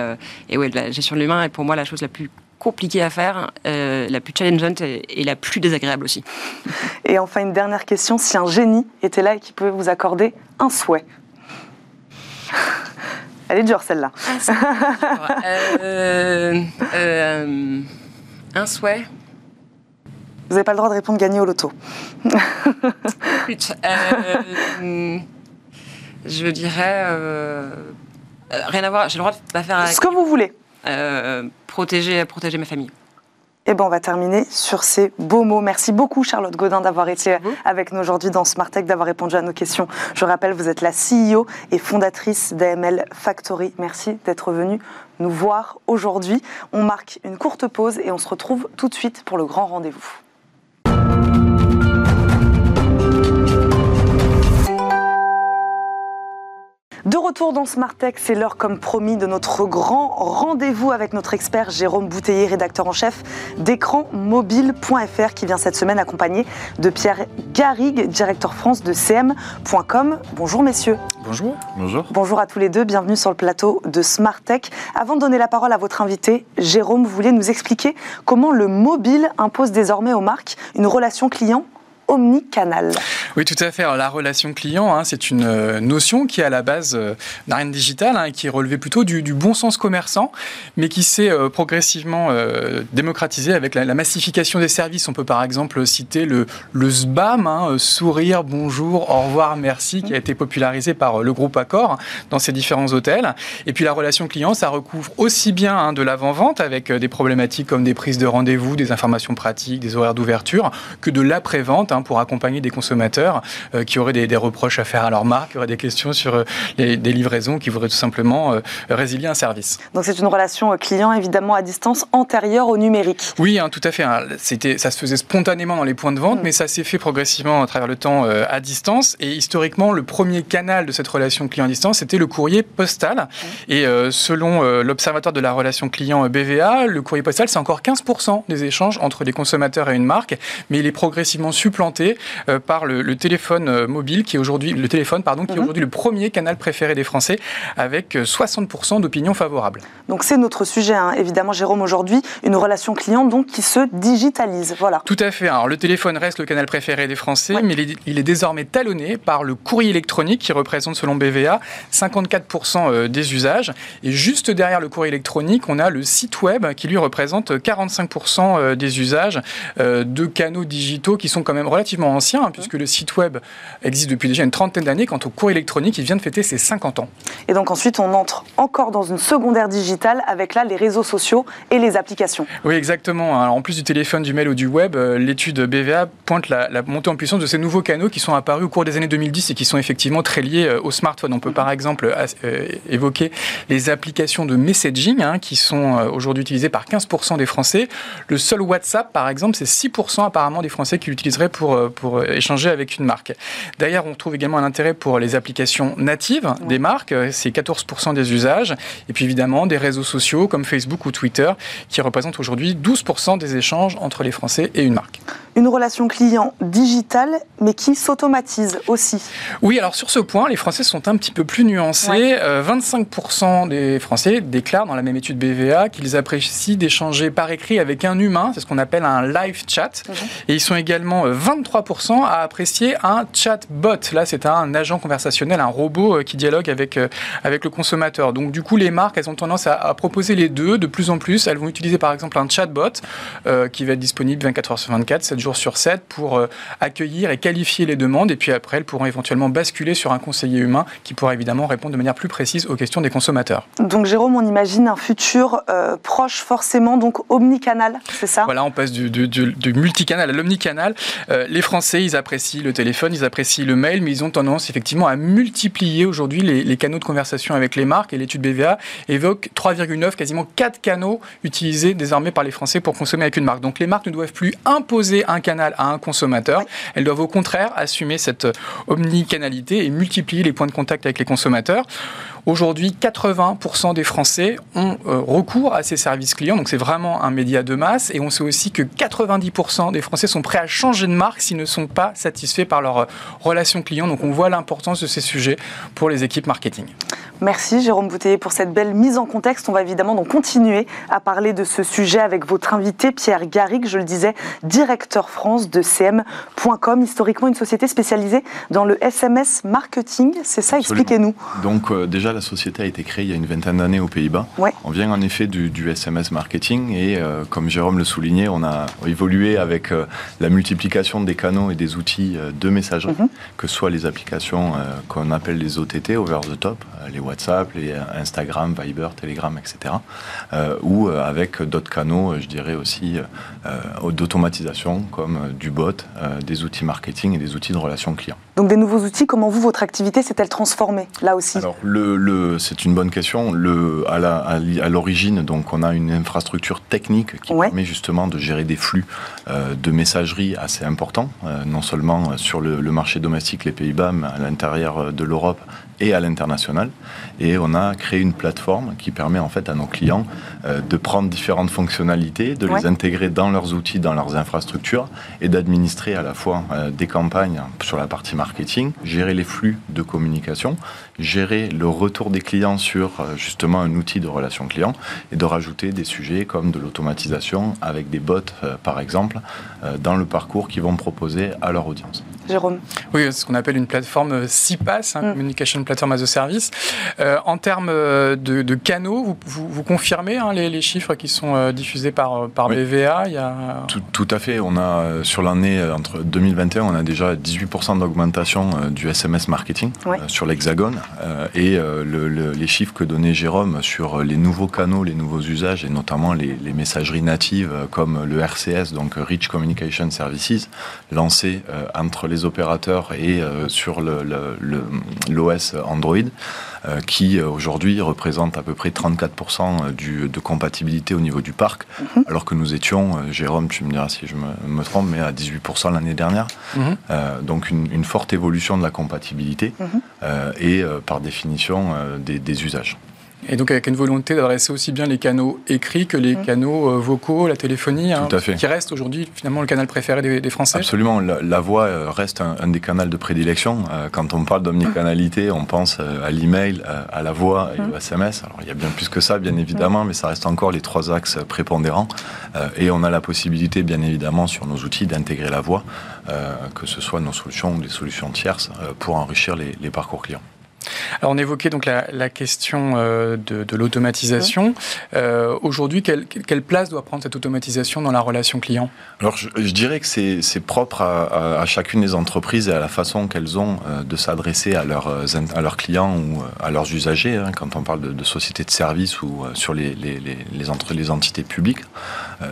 et ouais, la gestion de l'humain est pour moi la chose la plus compliquée à faire, euh, la plus challengeante et, la plus désagréable aussi. [LAUGHS] Et enfin, une dernière question. Si un génie était là et qui pouvait vous accorder un souhait, [LAUGHS] Elle est dure celle-là. Ah, [LAUGHS] un souhait vous n'avez pas le droit de répondre gagner au loto. euh, je dirais. Euh, rien à voir, j'ai le droit de faire. Ce que vous voulez. Euh, protéger, protéger ma famille. Eh bien, on va terminer sur ces beaux mots. Merci beaucoup, Charlotte Godin, d'avoir été avec nous aujourd'hui dans Smart Tech, d'avoir répondu à nos questions. Je rappelle, vous êtes la CEO et fondatrice d'AML Factory. Merci d'être venue nous voir aujourd'hui. On marque une courte pause et on se retrouve tout de suite pour le grand rendez-vous. De retour dans Smart Tech, c'est l'heure comme promis de notre grand rendez-vous avec notre expert Jérôme Bouteiller, rédacteur en chef d'écranmobile.fr qui vient cette semaine accompagné de Pierre Garrigue, directeur France de cm.com. Bonjour messieurs. Bonjour. Bonjour. Bonjour à tous les deux, bienvenue sur le plateau de Smart Tech. Avant de donner la parole à votre invité, Jérôme, vous voulez nous expliquer comment le mobile impose désormais aux marques une relation client omnicanal. Oui, tout à fait. la relation client, hein, c'est une euh, notion qui est à la base euh, digital hein, qui est relevée plutôt du, bon sens commerçant, mais qui s'est euh, progressivement démocratisée avec la, massification des services. On peut par exemple citer le, SBAM, hein, sourire, bonjour, au revoir, merci, qui a été popularisé par le groupe Accor dans ses différents hôtels. Et puis la relation client, ça recouvre aussi bien de l'avant-vente avec des problématiques comme des prises de rendez-vous, des informations pratiques, des horaires d'ouverture, que de l'après-vente pour accompagner des consommateurs euh, qui auraient des, reproches à faire à leur marque, qui auraient des questions sur euh, des livraisons, qui voudraient tout simplement euh, résilier un service. Donc c'est une relation client évidemment à distance antérieure au numérique. Oui, hein, tout à fait. Hein. C'était, ça se faisait spontanément dans les points de vente, mm. mais ça s'est fait progressivement à travers le temps à distance. Et historiquement, le premier canal de cette relation client à distance, c'était le courrier postal. Mm. Et selon l'Observatoire de la relation client BVA, le courrier postal, c'est encore 15% des échanges entre les consommateurs et une marque, mais il est progressivement supplanté euh, par le, téléphone euh, mobile qui est aujourd'hui le téléphone pardon qui est mhm. aujourd'hui le premier canal préféré des Français avec 60% euh, d'opinions favorables. Donc c'est notre sujet hein. évidemment Jérôme aujourd'hui une relation client donc qui se digitalise voilà. Tout à fait. Alors le téléphone reste le canal préféré des Français mais il est, désormais talonné par le courrier électronique qui représente selon BVA 54% des usages et juste derrière le courrier électronique on a le site web qui lui représente 45% des usages de canaux digitaux qui sont quand même relativement ancien, hein, puisque le site web existe depuis déjà une trentaine d'années, quant au cours électronique, il vient de fêter ses 50 ans. Et donc ensuite, on entre encore dans une secondaire digitale avec là les réseaux sociaux et les applications. Oui, exactement. Alors, en plus du téléphone, du mail ou du web, euh, l'étude BVA pointe la, montée en puissance de ces nouveaux canaux qui sont apparus au cours des années 2010 et qui sont effectivement très liés euh, au smartphone. On peut par exemple euh, évoquer les applications de messaging hein, qui sont aujourd'hui utilisées par 15% des Français. Le seul WhatsApp, par exemple, c'est 6% apparemment des Français qui l'utiliseraient pour pour, échanger avec une marque. D'ailleurs, on trouve également un intérêt pour les applications natives des marques, c'est 14% des usages, et puis évidemment des réseaux sociaux comme Facebook ou Twitter qui représentent aujourd'hui 12% des échanges entre les Français et une marque. Une relation client digitale, mais qui s'automatise aussi. Oui, alors sur ce point, les Français sont un petit peu plus nuancés. 25% euh, des Français déclarent dans la même étude BVA qu'ils apprécient d'échanger par écrit avec un humain, c'est ce qu'on appelle un live chat. Mhm. Et ils sont également 20 23% à apprécier un chatbot. Là, c'est un agent conversationnel, un robot euh, qui dialogue avec, euh, avec le consommateur. Donc, du coup, les marques, elles ont tendance à, proposer les deux de plus en plus. Elles vont utiliser, par exemple, un chatbot euh, qui va être disponible 24 heures sur 24, 7 jours sur 7 pour accueillir et qualifier les demandes. Et puis après, elles pourront éventuellement basculer sur un conseiller humain qui pourra évidemment répondre de manière plus précise aux questions des consommateurs. Donc, Jérôme, on imagine un futur proche forcément, donc omnicanal, c'est ça? Voilà, on passe du, du, multicanal à l'omnicanal les Français, ils apprécient le téléphone, ils apprécient le mail, mais ils ont tendance effectivement à multiplier aujourd'hui les, canaux de conversation avec les marques. Et l'étude BVA évoque 3,9, quasiment 4 canaux utilisés désormais par les Français pour consommer avec une marque. Donc les marques ne doivent plus imposer un canal à un consommateur. Elles doivent au contraire assumer cette omnicanalité et multiplier les points de contact avec les consommateurs. Aujourd'hui, 80% des Français ont euh, recours à ces services clients, donc c'est vraiment un média de masse. Et on sait aussi que 90% des Français sont prêts à changer de marque s'ils ne sont pas satisfaits par leur euh, relation client. Donc on voit l'importance de ces sujets pour les équipes marketing. Merci Jérôme Bouteiller pour cette belle mise en contexte. On va évidemment donc continuer à parler de ce sujet avec votre invité Pierre Garrigue, je le disais, directeur France de CM.com, historiquement une société spécialisée dans le SMS marketing. C'est ça, expliquez-nous. Donc euh, déjà déjà, la société a été créée il y a une vingtaine d'années aux Pays-Bas. On vient en effet du, SMS marketing et euh, comme Jérôme le soulignait, on a évolué avec euh, la multiplication des canaux et des outils de messagerie, mhm. que ce soit les applications qu'on appelle les OTT, over the top, les WhatsApp, les Instagram, Viber, Telegram, etc. ou avec d'autres canaux, je dirais aussi, d'automatisation comme du bot, des outils marketing et des outils de relations clients. Donc des nouveaux outils, comment vous, votre activité s'est-elle transformée là aussi? Alors le, c'est une bonne question. Le, à l'origine, donc on a une infrastructure technique qui permet justement de gérer des flux euh, de messagerie assez importants, euh, non seulement sur le, le marché domestique, les Pays-Bas, mais à l'intérieur de l'Europe et à l'international. Et on a créé une plateforme qui permet en fait à nos clients euh, de prendre différentes fonctionnalités, de les intégrer dans leurs outils, dans leurs infrastructures et d'administrer à la fois euh, des campagnes sur la partie marketing, gérer les flux de communication, gérer le retour des clients sur euh, justement un outil de relation client et de rajouter des sujets comme de l'automatisation avec des bots par exemple dans le parcours qu'ils vont proposer à leur audience. Jérôme Oui, c'est ce qu'on appelle une plateforme CPaaS, hein, mm. Communication Platform as a Service. Euh, en termes euh, de, canaux, vous, confirmez hein, les, chiffres qui sont euh, diffusés par, par BVA il y a... tout, à fait. On a, sur l'année, entre 2021, on a déjà 18% d'augmentation du SMS marketing sur l'Hexagone. Et les chiffres que donnait Jérôme sur les nouveaux canaux, les nouveaux usages, et notamment les, messageries natives comme le RCS, donc Rich Communication Services, lancé entre les opérateurs et sur l'OS Android. Euh, qui euh, aujourd'hui représente à peu près 34% euh, du, de compatibilité au niveau du parc, mhm. alors que nous étions, Jérôme, tu me diras si je me, trompe, mais à 18% l'année dernière. Mhm. donc une, forte évolution de la compatibilité mhm. et par définition des usages. Et donc avec une volonté d'adresser aussi bien les canaux écrits que les mmh. canaux euh, vocaux, la téléphonie, hein, qui reste aujourd'hui finalement le canal préféré des, Français. Absolument, la, voix euh, reste un, des canaux de prédilection. Euh, quand on parle d'omnicanalité, on pense à l'email, à la voix et mmh. au SMS. Alors il y a bien plus que ça, bien évidemment, mais ça reste encore les trois axes prépondérants. Et on a la possibilité, bien évidemment, sur nos outils d'intégrer la voix, que ce soit nos solutions ou des solutions tierces, pour enrichir les parcours clients. Alors on évoquait donc la, question euh, de, l'automatisation. Euh, aujourd'hui, quelle, place doit prendre cette automatisation dans la relation client? Alors je, dirais que c'est propre à, chacune des entreprises et à la façon qu'elles ont euh, de s'adresser à, leurs, à leurs clients ou à leurs usagers, hein, quand on parle de, sociétés de services ou sur les, les, les, entre, les entités publiques.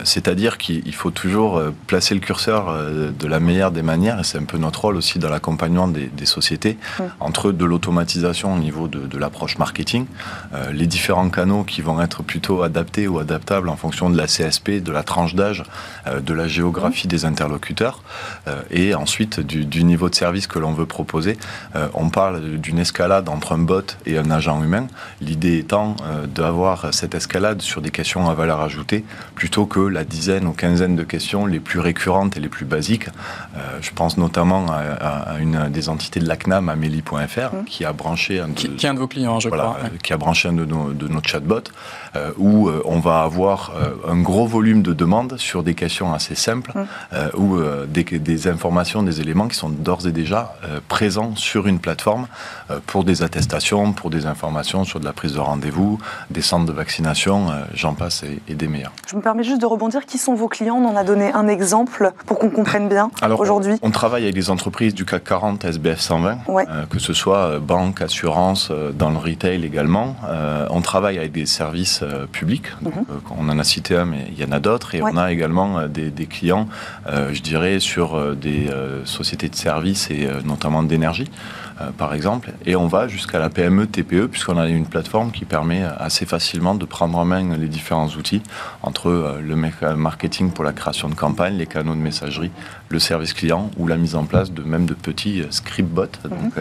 C'est-à-dire qu'il faut toujours placer le curseur de la meilleure des manières, et c'est un peu notre rôle aussi dans l'accompagnement des, des, sociétés, entre de l'automatisation au niveau de, l'approche marketing, euh, les différents canaux qui vont être plutôt adaptés ou adaptables en fonction de la CSP, de la tranche d'âge, euh, de la géographie des interlocuteurs, euh, et ensuite du, niveau de service que l'on veut proposer. on parle d'une escalade entre un bot et un agent humain, l'idée étant d'avoir cette escalade sur des questions à valeur ajoutée, plutôt que la dizaine ou quinzaine de questions les plus récurrentes et les plus basiques. je pense notamment à, une des entités de l'ACNAM, Amélie.fr, mmh. qui a branché qui, est un de vos clients, je crois. Euh, qui a branché un de nos, de nos chatbots, euh, où euh, on va avoir un gros volume de demandes sur des questions assez simples, mmh. ou des, des, informations, des éléments qui sont d'ores et déjà présents sur une plateforme pour des attestations, pour des informations sur de la prise de rendez-vous, des centres de vaccination, j'en passe, et, des meilleurs. Je me permets juste de rebondir. Qui sont vos clients? On en a donné un exemple pour qu'on comprenne bien aujourd'hui. On, travaille avec des entreprises du CAC 40, SBF 120, que ce soit banque, assurance, euh, dans le retail également. Euh, on travaille avec des services euh, publics. Mhm. on en a cité un, mais il y en a d'autres. Et on a également des, clients, je dirais, sur des sociétés de services et notamment d'énergie. Euh, par exemple, et on va jusqu'à la PME, TPE, puisqu'on a une plateforme qui permet assez facilement de prendre en main les différents outils entre euh, le marketing pour la création de campagne, les canaux de messagerie, le service client ou la mise en place de même de petits euh, script bots, mhm. donc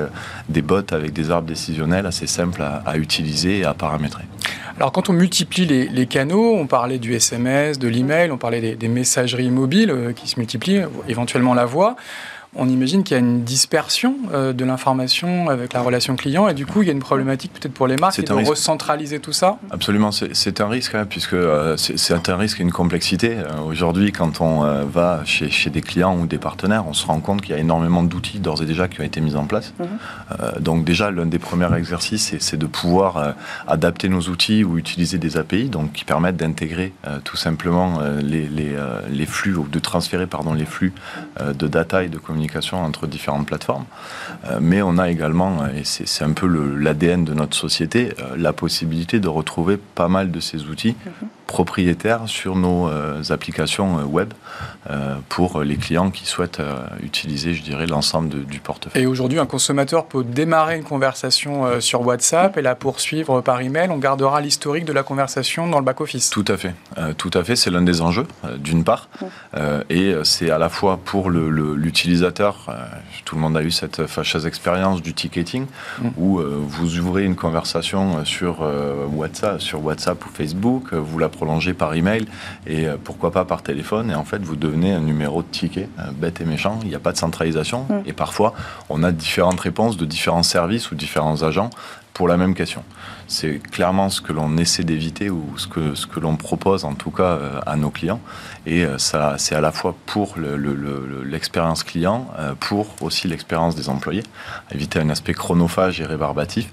des bots avec des arbres décisionnels assez simples à, utiliser et à paramétrer. Alors quand on multiplie les, canaux, on parlait du SMS, de l'email, on parlait des, des messageries mobiles qui se multiplient, éventuellement la voix on imagine qu'il y a une dispersion euh, de l'information avec la relation client et du coup il y a une problématique peut-être pour les marques de recentraliser tout ça Absolument, c'est un risque hein, puisque euh, c'est un risque et une complexité. Euh, aujourd'hui, quand on va chez, chez, des clients ou des partenaires, on se rend compte qu'il y a énormément d'outils d'ores et déjà qui ont été mis en place. Mhm. donc déjà, l'un des premiers exercices, c'est de pouvoir adapter nos outils ou utiliser des API donc, qui permettent d'intégrer tout simplement les, les, les, flux ou de transférer pardon, les flux de data et de communication entre différentes plateformes. Euh, mais on a également, et c'est un peu l'ADN de notre société, euh, la possibilité de retrouver pas mal de ces outils mhm propriétaire sur nos euh, applications euh, web euh, pour les clients qui souhaitent utiliser, je dirais, l'ensemble du portefeuille. Et aujourd'hui, un consommateur peut démarrer une conversation sur WhatsApp et la poursuivre par email. On gardera l'historique de la conversation dans le back-office. Tout à fait. tout à fait. C'est l'un des enjeux, d'une part. et c'est à la fois pour l'utilisateur, tout le monde a eu cette fâcheuse expérience du ticketing, mm. où vous ouvrez une conversation sur, WhatsApp, sur WhatsApp ou Facebook, vous la prolongé par email et euh, pourquoi pas par téléphone. Et en fait, vous devenez un numéro de ticket, bête et méchant. Il n'y a pas de centralisation. Mm. Et parfois, on a différentes réponses de différents services ou différents agents pour la même question. C'est clairement ce que l'on essaie d'éviter ou ce que, ce que l'on propose en tout cas euh, à nos clients. Et euh, ça, c'est à la fois pour l'expérience client, euh, pour aussi l'expérience des employés, éviter un aspect chronophage et rébarbatif,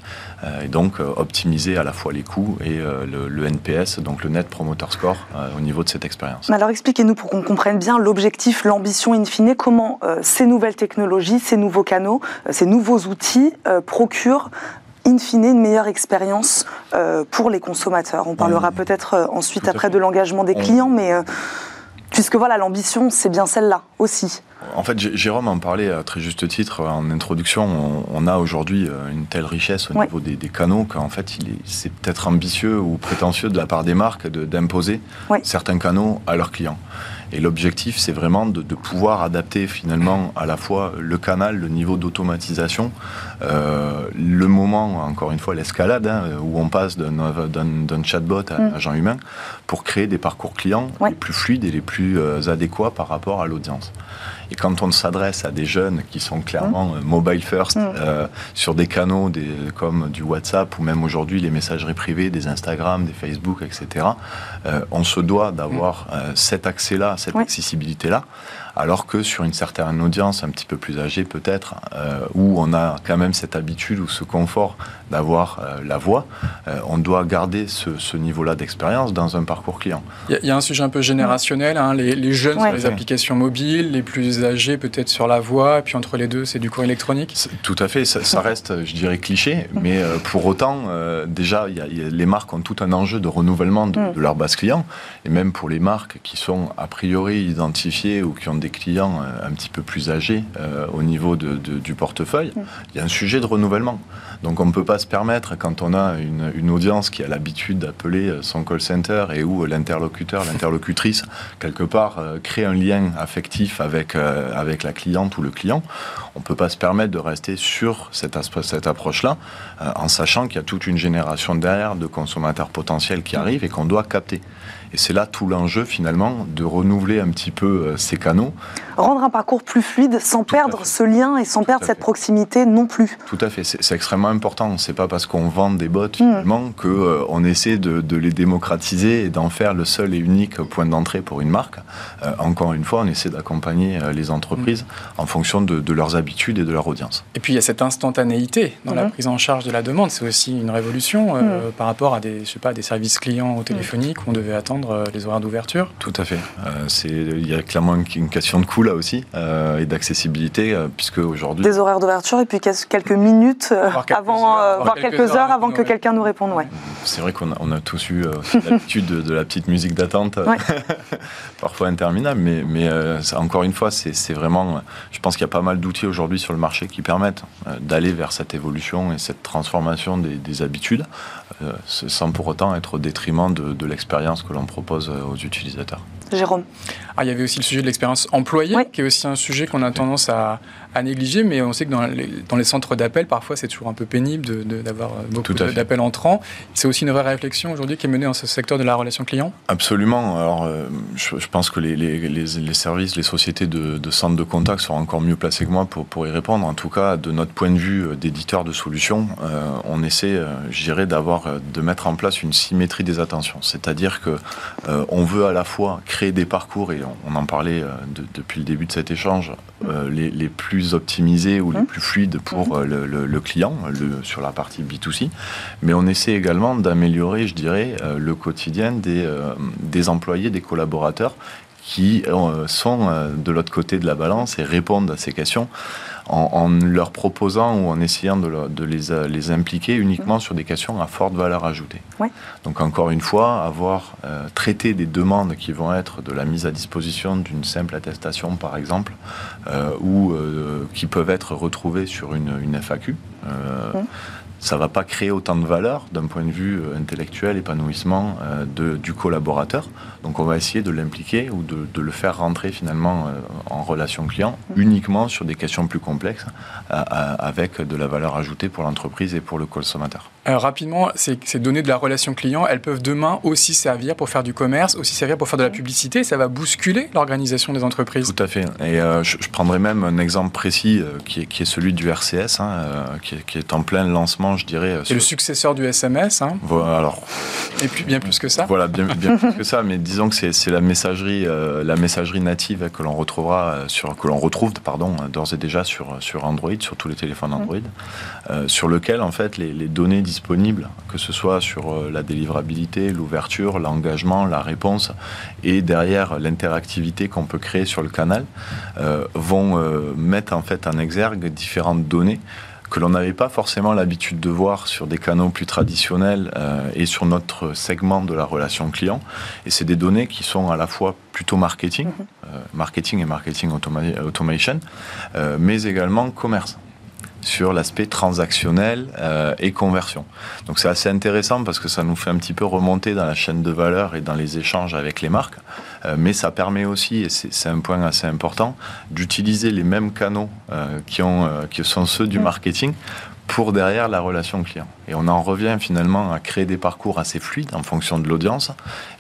et donc optimiser à la fois les coûts et le, NPS, donc le Net Promoter Score, au niveau de cette expérience. Alors expliquez-nous pour qu'on comprenne bien l'objectif, l'ambition in fine, comment ces nouvelles technologies, ces nouveaux canaux, ces nouveaux outils procurent in fine, une meilleure expérience euh, pour les consommateurs. On parlera peut-être euh, ensuite après de l'engagement des clients, mais euh, puisque voilà, l'ambition, c'est bien celle-là aussi. En fait, Jérôme en parlait à très juste titre en introduction. On, a aujourd'hui une telle richesse au niveau des, canaux qu'en fait, c'est peut-être ambitieux ou prétentieux de la part des marques d'imposer certains canaux à leurs clients. Et l'objectif, c'est vraiment de, pouvoir adapter finalement à la fois le canal, le niveau d'automatisation, euh, le moment, encore une fois, l'escalade, hein, où on passe d'un chatbot à un mm. agent humain, pour créer des parcours clients les plus fluides et les plus euh, adéquats par rapport à l'audience. Et quand on s'adresse à des jeunes qui sont clairement euh, mobile first, mm. euh, sur des canaux des, comme du WhatsApp ou même aujourd'hui les messageries privées, des Instagram, des Facebook, etc., euh, on se doit d'avoir mm. cet accès-là, cette accessibilité-là alors que sur une certaine audience un petit peu plus âgée peut-être, euh, où on a quand même cette habitude ou ce confort d'avoir euh, la voix, euh, on doit garder ce, niveau-là d'expérience dans un parcours client. Il y, a un sujet un peu générationnel, hein, les, jeunes sur les applications mobiles, les plus âgés peut-être sur la voix, et puis entre les deux c'est du cours électronique Tout à fait, ça, reste, je dirais, cliché, mais pour autant, déjà, les marques ont tout un enjeu de renouvellement de, mm. de leur base client, et même pour les marques qui sont a priori identifiées ou qui ont des clients euh, un petit peu plus âgés euh, au niveau du portefeuille, il y a un sujet de renouvellement. Donc on ne peut pas se permettre, quand on a une, audience qui a l'habitude d'appeler euh, son call center et où l'interlocuteur, [LAUGHS] l'interlocutrice, quelque part, crée un lien affectif avec, avec la cliente ou le client, on ne peut pas se permettre de rester sur cette, cette approche-là, en sachant qu'il y a toute une génération derrière de consommateurs potentiels qui arrivent et qu'on doit capter. Et c'est là tout l'enjeu finalement de renouveler un petit peu euh, ces canaux. Rendre un parcours plus fluide sans perdre ce lien et sans perdre cette proximité non plus. Tout à fait, c'est extrêmement important. C'est pas parce qu'on vend des bots hmm. finalement qu'on euh, on essaie de, les démocratiser et d'en faire le seul et unique point d'entrée pour une marque. Euh, encore une fois, on essaie d'accompagner les entreprises hmm. en fonction de, leurs habitudes et de leur audience. Et puis il y a cette instantanéité dans la hmm. prise en charge de la demande. C'est aussi une révolution par rapport à des, je sais pas, des services clients au téléphonique où on devait attendre euh, les horaires d'ouverture Tout à fait. Euh, il y a clairement une, question de coût là aussi euh, et d'accessibilité, puisque aujourd'hui. Des horaires d'ouverture et puis quelques minutes avant, voire quelques, heures, avant que quelqu'un nous réponde. Ouais. C'est vrai qu'on a, on a, tous eu [LAUGHS] l'habitude de, la petite musique d'attente, [LAUGHS] parfois interminable, mais, mais encore une fois, c'est vraiment. Je pense qu'il y a pas mal d'outils aujourd'hui sur le marché qui permettent d'aller vers cette évolution et cette transformation des, habitudes, sans pour autant être au détriment de, de l'expérience que l'on propose euh, aux utilisateurs. Jérôme ah, il y avait aussi le sujet de l'expérience employée, qui est aussi un sujet qu'on a tendance à, à, négliger, mais on sait que dans les, dans les centres d'appel, parfois, c'est toujours un peu pénible d'avoir de, beaucoup d'appels entrants. C'est aussi une vraie réflexion aujourd'hui qui est menée dans ce secteur de la relation client? Absolument. Alors, euh, je, je, pense que les, les, les, services, les sociétés de, de centres de contact sont encore mieux placés que moi pour, pour y répondre. En tout cas, de notre point de vue euh, d'éditeur de solutions, euh, on essaie, euh, je dirais, d'avoir, de mettre en place une symétrie des attentions. C'est-à-dire que euh, on veut à la fois créer des parcours et on, en parlait euh, de, depuis le début de cet échange, euh, les, les, plus optimisés ou les mmh. plus fluides pour mmh. le, le, le, client le, sur la partie B2C. Mais on essaie également d'améliorer, je dirais, le quotidien des, des employés, des collaborateurs qui sont de l'autre côté de la balance et répondent à ces questions en, leur proposant ou en essayant de, les, euh, les, impliquer uniquement mmh. sur des questions à forte valeur ajoutée. Donc encore une fois, avoir euh, traité des demandes qui vont être de la mise à disposition d'une simple attestation, par exemple, euh, ou qui peuvent être retrouvées sur une, une FAQ. Mmh ça ne va pas créer autant de valeur d'un point de vue euh, intellectuel, épanouissement euh, du collaborateur. Donc on va essayer de l'impliquer ou de, le faire rentrer finalement euh, en relation client uniquement sur des questions plus complexes avec de la valeur ajoutée pour l'entreprise et pour le consommateur. Rapidement, ces, ces, données de la relation client, elles peuvent demain aussi servir pour faire du commerce, aussi servir pour faire de la publicité. Ça va bousculer l'organisation des entreprises. Tout à fait. Et euh, je, je, prendrai même un exemple précis euh, qui, est, qui, est, celui du RCS, hein, euh, qui, est, qui, est, en plein lancement, je dirais. C'est le successeur du SMS. Hein. Voilà, alors. Et puis bien plus que ça. Voilà, bien, bien [LAUGHS] plus que ça. Mais disons que c'est la messagerie, la messagerie native que l'on retrouvera sur, que l'on retrouve, pardon, d'ores et déjà sur sur Android, sur tous les téléphones Android, mmh. sur lequel en fait les, les données disponibles, que ce soit sur euh, la délivrabilité, l'ouverture, l'engagement, la réponse, et derrière l'interactivité qu'on peut créer sur le canal, euh, vont euh, mettre en fait en exergue différentes données que l'on n'avait pas forcément l'habitude de voir sur des canaux plus traditionnels euh, et sur notre segment de la relation client. Et c'est des données qui sont à la fois plutôt marketing, mm -hmm. euh, marketing et marketing automa automation, euh, mais également commerce sur l'aspect transactionnel euh, et conversion. Donc c'est assez intéressant parce que ça nous fait un petit peu remonter dans la chaîne de valeur et dans les échanges avec les marques, euh, mais ça permet aussi, et c'est un point assez important, d'utiliser les mêmes canaux euh, qui, ont, qui sont ceux du marketing pour derrière la relation client. Et on en revient finalement à créer des parcours assez fluides en fonction de l'audience,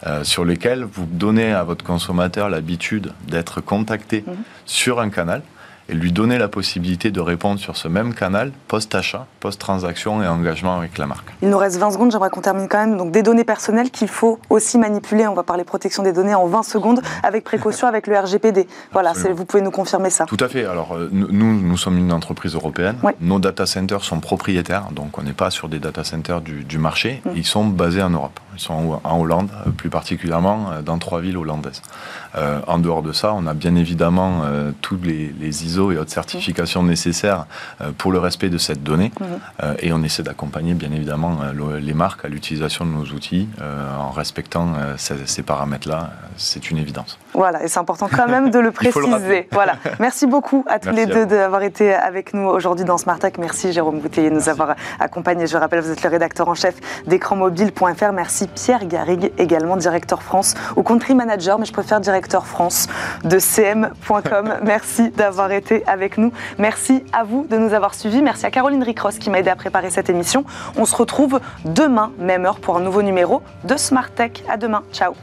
euh, sur lesquels vous donnez à votre consommateur l'habitude d'être contacté mmh. sur un canal, et lui donner la possibilité de répondre sur ce même canal post-achat, post-transaction et engagement avec la marque. Il nous reste 20 secondes, j'aimerais qu'on termine quand même. Donc des données personnelles qu'il faut aussi manipuler, on va parler protection des données en 20 secondes, avec précaution avec le RGPD. Voilà, vous pouvez nous confirmer ça. Tout à fait. Alors euh, nous, nous sommes une entreprise européenne. Nos data centers sont propriétaires, donc on n'est pas sur des data centers du, du marché. Mmh. Ils sont basés en Europe. Ils sont en Hollande, euh, plus particulièrement euh, dans trois villes hollandaises. Euh, en dehors de ça, on a bien évidemment euh, tous les, les, ISO et autres certifications mmh. nécessaires euh, pour le respect de cette donnée. Mmh. et on essaie d'accompagner bien évidemment le, les marques à l'utilisation de nos outils en respectant ces, ces paramètres-là. C'est une évidence. Voilà, et c'est important quand même de le [LAUGHS] préciser. [LAUGHS] voilà. Merci beaucoup à tous Merci les deux d'avoir été avec nous aujourd'hui dans Smart Tech. Merci Jérôme Bouteiller de nous avoir accompagnés. Je rappelle, vous êtes le rédacteur en chef d'écranmobile.fr. Merci Pierre Garrigue, également directeur France ou country manager, mais je préfère directeur France de cm.com. [LAUGHS] Merci d'avoir été avec nous. Merci à vous de nous avoir suivis. Merci à Caroline Ricross qui m'a aidé à préparer cette émission. On se retrouve demain, même heure, pour un nouveau numéro de Smart Tech. À demain. Ciao.